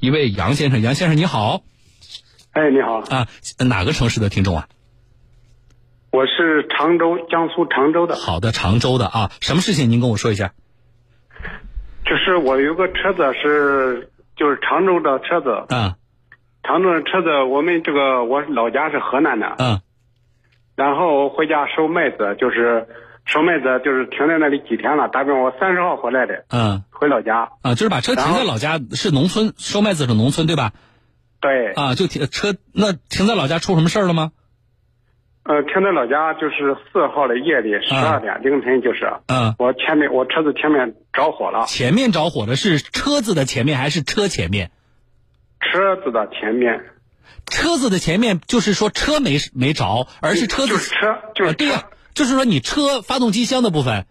一位杨先生，杨先生你好。哎，你好，啊，哪个城市的听众啊？我是常州，江苏常州的。好的，常州的。啊，什么事情您跟我说一下？就是我有个车子是，就是常州的车子，嗯常州的车子，我们这个我老家是河南的，嗯然后回家收麦子，就是收麦子，就是停在那里几天了，大概我三十号回来的，嗯回老家。啊，就是把车停在老家，是农村收麦子是农村对吧？对，啊，就停车那停在老家出什么事儿了吗？呃，停在老家就是四号的夜里十二点、凌晨，就是嗯，我前面我车子前面着火了，前面着火的是车子的前面还是车前面？车子的前面车子的前面就是说车没没着，而是车子就是车就是车，呃对呀、就是说你车发动机箱的部分，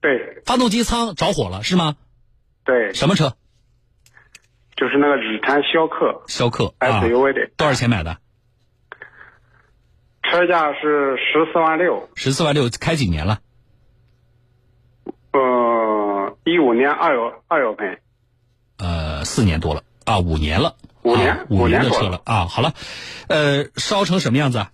对发动机舱着火了是吗？对，什么车？就是那个日产逍客逍客啊，SUV 的，多少钱买的？车价是十四万六，十四万六，开几年了？呃，一五年二月二月份，呃，四年多了啊，五年了，五年啊五五年的车了啊。好了，呃，烧成什么样子啊？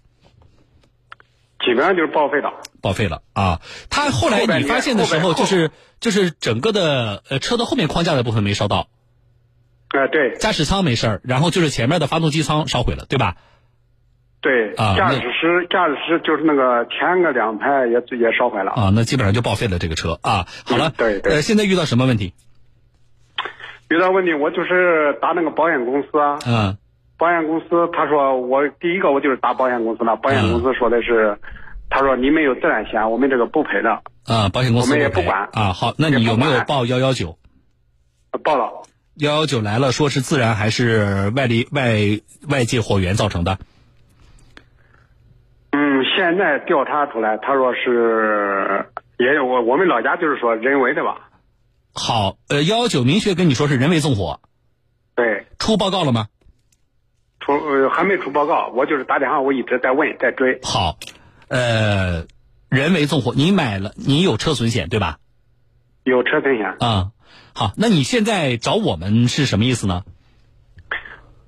基本上就是报废了。报废了啊！它后来你发现的时候，就是就是整个的呃车的后面框架的部分没烧到，哎、对驾驶舱没事儿，然后就是前面的发动机舱烧毁了，对吧？对，啊驾驶室驾驶室就是那个前个两排也也烧坏了。啊，那基本上就报废了这个车啊。好了，嗯对对呃，现在遇到什么问题？遇到问题，我就是打那个保险公司啊，嗯保险公司他说我第一个我就是打保险公司了，保险公司说的是，他说你们有自然险，我们这个不赔的，啊，保险公司我们也不管啊。好，那你有没有报幺幺九？报了。幺幺九来了，说是自然还是外力外外界火源造成的？嗯，现在调查出来，他说是也有我我们老家就是说人为的吧？好，呃，幺幺九明确跟你说是人为纵火，对，出报告了吗？出呃还没出报告，我就是打电话，我一直在问在追。好，呃，人为纵火，你买了，你有车损险对吧？有车损险，啊、好，那你现在找我们是什么意思呢？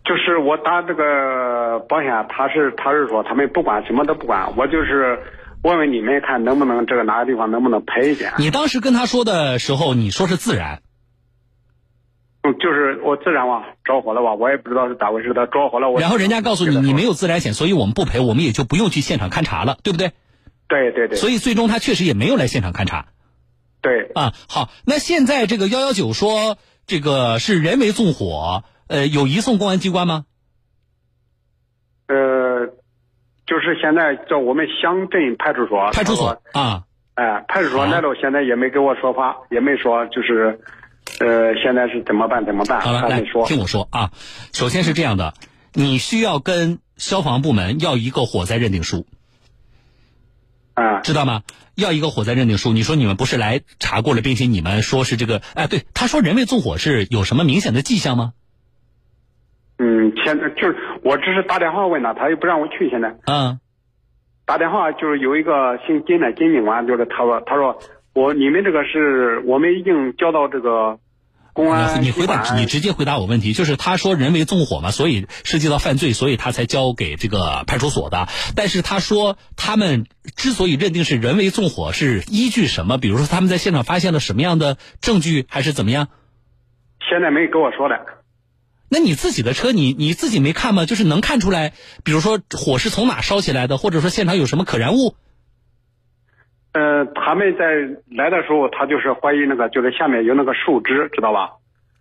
就是我打这个保险，他是他是说他们不管什么都不管，我就是问问你们看能不能这个哪个地方能不能赔一点？你当时跟他说的时候，你说是自燃，嗯，就是我自燃哇着火了吧，我也不知道是咋回事，他着火了我。然后人家告诉你你没有自燃险，所以我们不赔，我们也就不用去现场勘查了，对不对？对对对，所以最终他确实也没有来现场勘查对啊。好，那现在这个幺幺九说这个是人为纵火，呃，有移送公安机关吗？呃，就是现在叫我们乡镇派出所，派出所啊，哎，派出所好来了，现在也没给我说法，也没说就是，呃，现在是怎么办怎么办，好了，来说。听我说啊。首先是这样的，你需要跟消防部门要一个火灾认定书，啊，知道吗？要一个火灾认定书。你说你们不是来查过了，并且你们说是这个，哎，对，他说人为纵火是有什么明显的迹象吗？嗯，现在就是我只是打电话问他，他又不让我去，现在。嗯，打电话就是有一个姓金的金警官，就是他说，他说我你们这个是我们已经交到这个公安你回答，你直接回答我问题，就是他说人为纵火嘛，所以涉及到犯罪，所以他才交给这个派出所的。但是他说他们之所以认定是人为纵火，是依据什么？比如说他们在现场发现了什么样的证据，还是怎么样？现在没跟我说的。那你自己的车，你你自己没看吗？就是能看出来，比如说火是从哪烧起来的，或者说现场有什么可燃物？呃，他们在来的时候，他就是怀疑那个，就是下面有那个树枝，知道吧？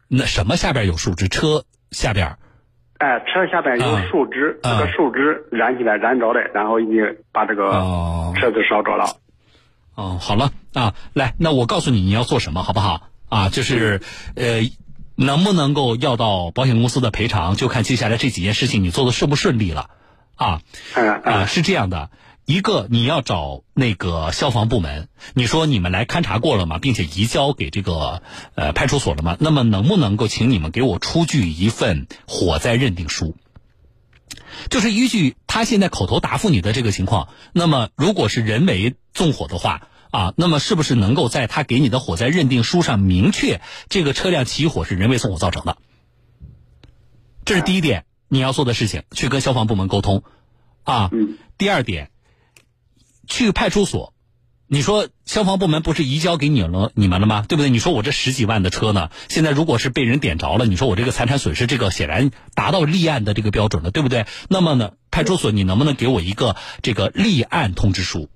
那什么下边有树枝？车下边？哎，车下边有啊树枝，啊这个树枝燃起来燃着的，然后已经把这个哦车子烧着了。哦，好了啊，来，那我告诉你你要做什么，好不好？啊，就是呃，能不能够要到保险公司的赔偿，就看接下来这几件事情你做的顺不顺利了。啊嗯啊，嗯是这样的。一个你要找那个消防部门，你说你们来勘察过了吗？并且移交给这个呃派出所了吗？那么能不能够请你们给我出具一份火灾认定书？就是依据他现在口头答复你的这个情况，那么如果是人为纵火的话啊，那么是不是能够在他给你的火灾认定书上明确这个车辆起火是人为纵火造成的？这是第一点你要做的事情，去跟消防部门沟通，啊。嗯。第二点，去派出所，你说消防部门不是移交给你了你们了吗？对不对？你说我这十几万的车呢，现在如果是被人点着了，你说我这个财产损失，这个显然达到立案的这个标准了，对不对？那么呢，派出所你能不能给我一个这个立案通知书？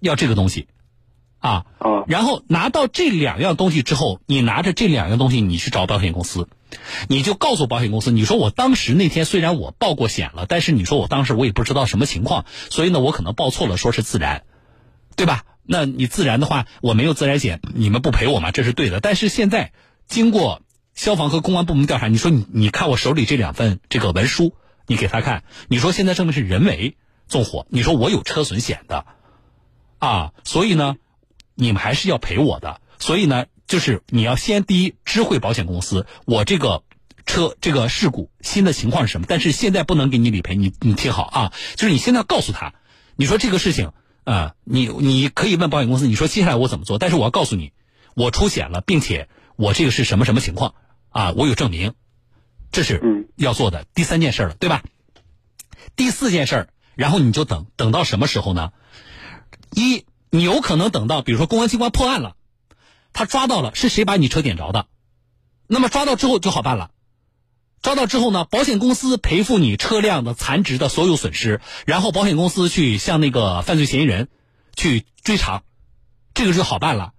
要这个东西。啊，然后拿到这两样东西之后，你拿着这两样东西，你去找保险公司，你就告诉保险公司，你说我当时那天虽然我报过险了，但是你说我当时我也不知道什么情况，所以呢，我可能报错了，说是自燃，对吧？那你自燃的话，我没有自燃险，你们不赔我吗？这是对的。但是现在经过消防和公安部门调查，你说你你看我手里这两份这个文书，你给他看，你说现在证明是人为纵火，你说我有车损险的，啊，所以呢。你们还是要赔我的，所以呢，就是你要先第一知会保险公司，我这个车这个事故新的情况是什么？但是现在不能给你理赔，你你听好啊，就是你现在告诉他，你说这个事情啊，你你可以问保险公司，你说接下来我怎么做？但是我要告诉你，我出险了，并且我这个是什么什么情况啊？我有证明，这是要做的第三件事了，对吧？第四件事，然后你就等等到什么时候呢？一。你有可能等到，比如说公安机关破案了，他抓到了是谁把你车点着的，那么抓到之后就好办了。抓到之后呢，保险公司赔付你车辆的残值的所有损失，然后保险公司去向那个犯罪嫌疑人去追偿，这个就好办了。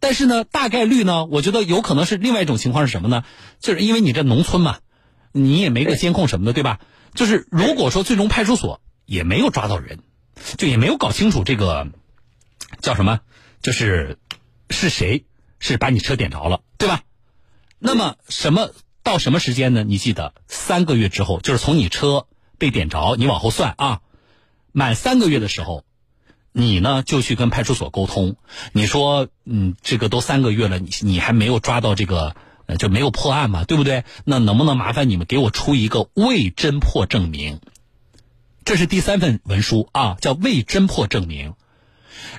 但是呢，大概率呢，我觉得有可能是另外一种情况是什么呢？就是因为你这农村嘛，你也没个监控什么的，对吧？就是如果说最终派出所也没有抓到人，就也没有搞清楚这个。叫什么？就是是谁是把你车点着了，对吧？那么什么到什么时间呢？你记得三个月之后，就是从你车被点着，你往后算啊。满三个月的时候，你呢就去跟派出所沟通。你说，嗯，这个都三个月了，你你还没有抓到这个，就没有破案嘛，对不对？那能不能麻烦你们给我出一个未侦破证明？这是第三份文书啊，叫未侦破证明。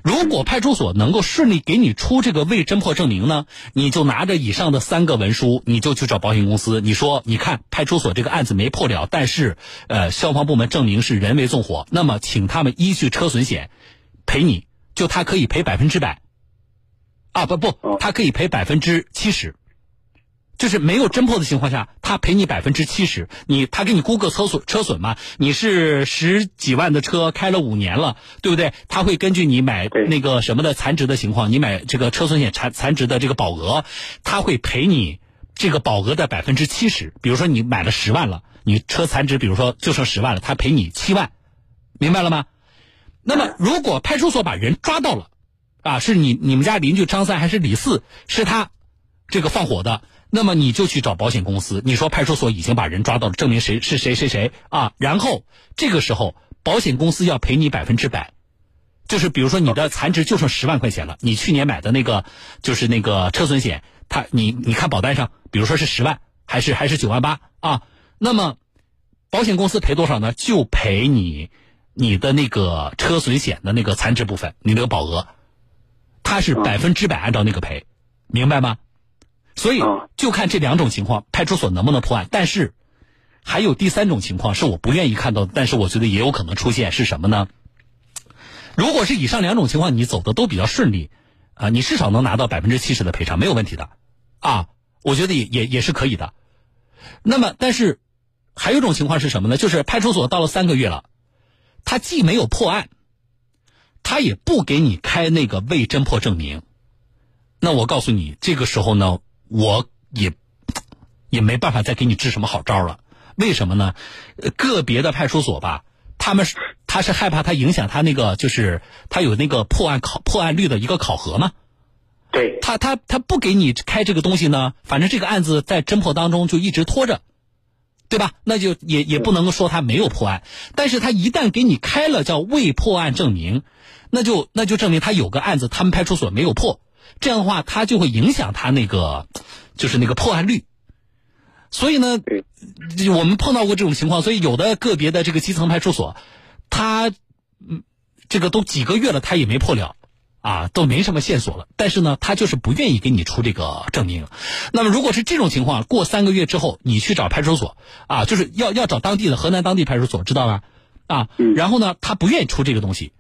如果派出所能够顺利给你出这个未侦破证明呢，你就拿着以上的三个文书，你就去找保险公司，你说，你看派出所这个案子没破了，但是，呃，消防部门证明是人为纵火，那么请他们依据车损险赔你，就他可以赔百分之百，啊不不，他可以赔百分之七十。就是没有侦破的情况下，他赔你百分之七十。你他给你估个车损车损嘛？你是十几万的车开了五年了，对不对？他会根据你买那个什么的残值的情况，你买这个车损险残残值的这个保额，他会赔你这个保额的百分之七十。比如说你买了十万了，你车残值比如说就剩十万了，他赔你七万，明白了吗？那么如果派出所把人抓到了，啊，是你你们家邻居张三还是李四，是他这个放火的？那么你就去找保险公司，你说派出所已经把人抓到了，证明谁是谁谁谁啊？然后这个时候保险公司要赔你百分之百，就是比如说你的残值就剩十万块钱了，你去年买的那个就是那个车损险，他你你看保单上，比如说是十万还是还是九万八啊？那么保险公司赔多少呢？就赔你你的那个车损险的那个残值部分，你那个保额，它是百分之百按照那个赔，明白吗？所以就看这两种情况，派出所能不能破案。但是还有第三种情况是我不愿意看到的，但是我觉得也有可能出现是什么呢？如果是以上两种情况你走的都比较顺利，啊，你至少能拿到百分之七十的赔偿，没有问题的，啊，我觉得也也也是可以的。那么，但是还有一种情况是什么呢？就是派出所到了三个月了，他既没有破案，他也不给你开那个未侦破证明。那我告诉你，这个时候呢？我也也没办法再给你支什么好招了，为什么呢？个别的派出所吧，他们是他是害怕他影响他那个，就是他有那个破案考破案率的一个考核嘛。对。他他他不给你开这个东西呢，反正这个案子在侦破当中就一直拖着，对吧？那就也也不能说他没有破案，但是他一旦给你开了叫未破案证明，那就那就证明他有个案子他们派出所没有破。这样的话，他就会影响他那个，就是那个破案率。所以呢，我们碰到过这种情况，所以有的个别的这个基层派出所，他嗯，这个都几个月了，他也没破了，啊，都没什么线索了。但是呢，他就是不愿意给你出这个证明。那么如果是这种情况，过三个月之后，你去找派出所啊，就是要要找当地的河南当地派出所，知道吧？啊，然后呢，他不愿意出这个东西。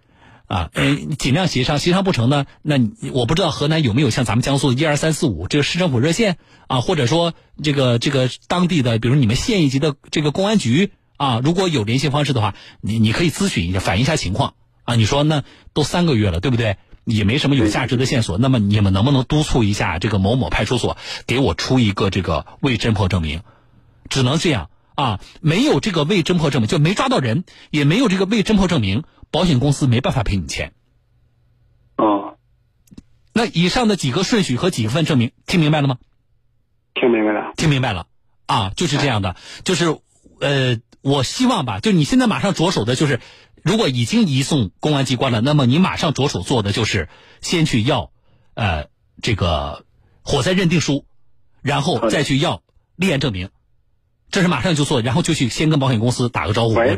啊，呃，尽量协商，协商不成呢，那我不知道河南有没有像咱们江苏的一二三四五这个市政府热线啊，或者说这个这个当地的，比如你们县一级的这个公安局啊，如果有联系方式的话，你你可以咨询一下，反映一下情况啊。你说那都三个月了，对不对？也没什么有价值的线索，那么你们能不能督促一下这个某某派出所给我出一个这个未侦破证明？只能这样啊，没有这个未侦破证明，就没抓到人，也没有这个未侦破证明。保险公司没办法赔你钱。哦，那以上的几个顺序和几份证明，听明白了吗？听明白了。听明白了啊，就是这样的，就是呃，我希望吧，就你现在马上着手的就是，如果已经移送公安机关了，那么你马上着手做的就是先去要呃这个火灾认定书，然后再去要立案证明，这是马上就做，然后就去先跟保险公司打个招呼，我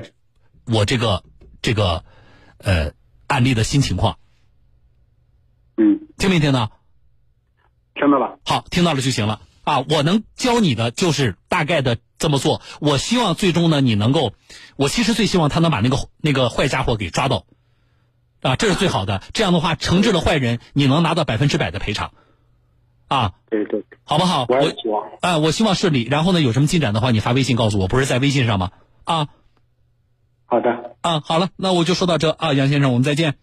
我这个这个。呃，案例的新情况，嗯，听没听到？听到了。好，听到了就行了啊！我能教你的就是大概的这么做。我希望最终呢，你能够，我其实最希望他能把那个那个坏家伙给抓到，啊，这是最好的。这样的话，惩治了坏人，你能拿到百分之百的赔偿，啊，对对，好不好？我希望，啊，我希望顺利。然后呢，有什么进展的话，你发微信告诉我，不是在微信上吗？啊。好的啊，好了，那我就说到这啊，杨先生，我们再见。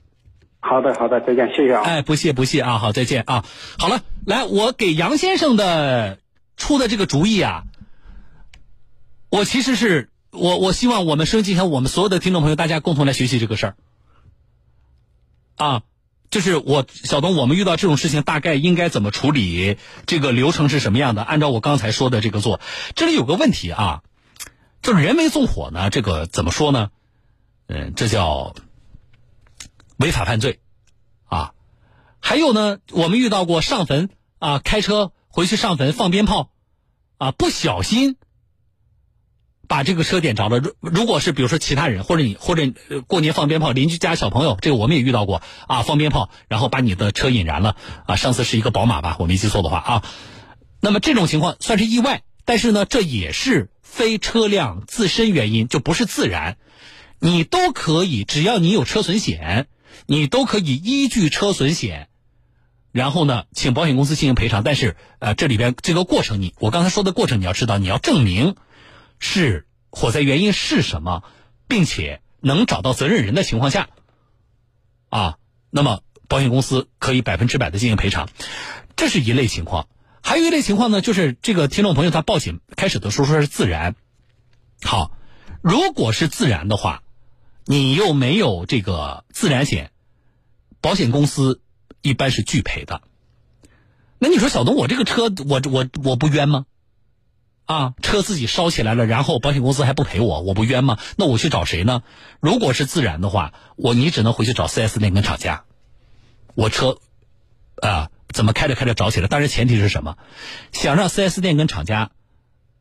好的，好的，再见，谢谢啊。哎，不谢不谢啊，好，再见啊。好了，来，我给杨先生的出的这个主意啊，我其实是我我希望我们升级成我们所有的听众朋友，大家共同来学习这个事儿啊，就是我小东，我们遇到这种事情大概应该怎么处理，这个流程是什么样的？按照我刚才说的这个做。这里有个问题啊，就是人为纵火呢，这个怎么说呢？嗯，这叫违法犯罪，啊，还有呢，我们遇到过上坟啊，开车回去上坟放鞭炮，啊，不小心把这个车点着了。如如果是比如说其他人或者你或者过年放鞭炮，邻居家小朋友，这个我们也遇到过啊，放鞭炮然后把你的车引燃了啊。上次是一个宝马吧，我没记错的话啊。那么这种情况算是意外，但是呢，这也是非车辆自身原因，就不是自燃。你都可以，只要你有车损险，你都可以依据车损险，然后呢，请保险公司进行赔偿。但是，呃，这里边这个过程，你我刚才说的过程，你要知道，你要证明是火灾原因是什么，并且能找到责任人的情况下，啊，那么保险公司可以百分之百的进行赔偿。这是一类情况，还有一类情况呢，就是这个听众朋友他报警开始的时候说是自燃，好，如果是自燃的话。你又没有这个自燃险，保险公司一般是拒赔的。那你说小东，我这个车我我我不冤吗？啊，车自己烧起来了，然后保险公司还不赔我，我不冤吗？那我去找谁呢？如果是自燃的话，我你只能回去找 4S 店跟厂家。我车啊，怎么开着开着着起来？当然前提是什么？想让 4S 店跟厂家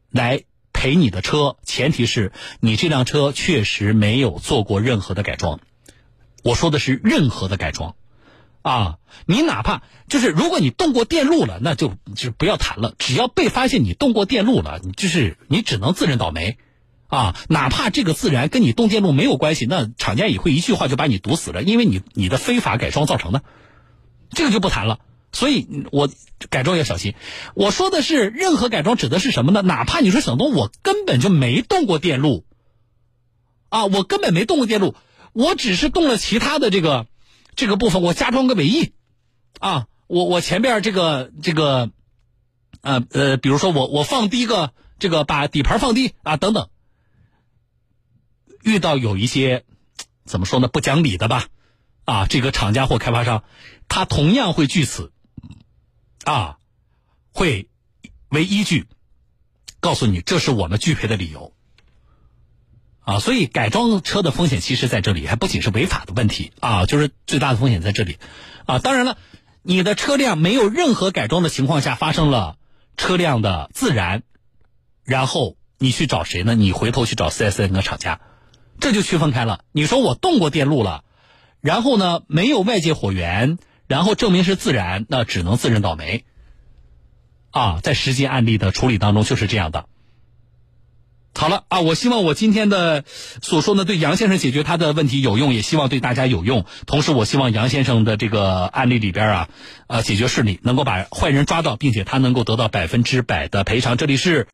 来。赔你的车，前提是你这辆车确实没有做过任何的改装。我说的是任何的改装，啊，你哪怕就是如果你动过电路了，那就就不要谈了。只要被发现你动过电路了，你就是你只能自认倒霉，啊，哪怕这个自燃跟你动电路没有关系，那厂家也会一句话就把你堵死了，因为你你的非法改装造成的，这个就不谈了。所以，我改装要小心。我说的是任何改装，指的是什么呢？哪怕你说小东，我根本就没动过电路，啊，我根本没动过电路，我只是动了其他的这个这个部分，我加装个尾翼，啊，我我前边这个这个，呃呃，比如说我我放低个这个把底盘放低啊等等，遇到有一些怎么说呢不讲理的吧，啊，这个厂家或开发商，他同样会据此。啊，会为依据告诉你，这是我们拒赔的理由。啊，所以改装车的风险其实在这里，还不仅是违法的问题啊，就是最大的风险在这里。啊，当然了，你的车辆没有任何改装的情况下发生了车辆的自燃，然后你去找谁呢？你回头去找四 S 店的厂家，这就区分开了。你说我动过电路了，然后呢没有外界火源。然后证明是自燃，那只能自认倒霉。啊，在实际案例的处理当中就是这样的。好了啊，我希望我今天的所说呢，对杨先生解决他的问题有用，也希望对大家有用。同时，我希望杨先生的这个案例里边啊，呃，解决顺利，能够把坏人抓到，并且他能够得到百分之百的赔偿。这里是。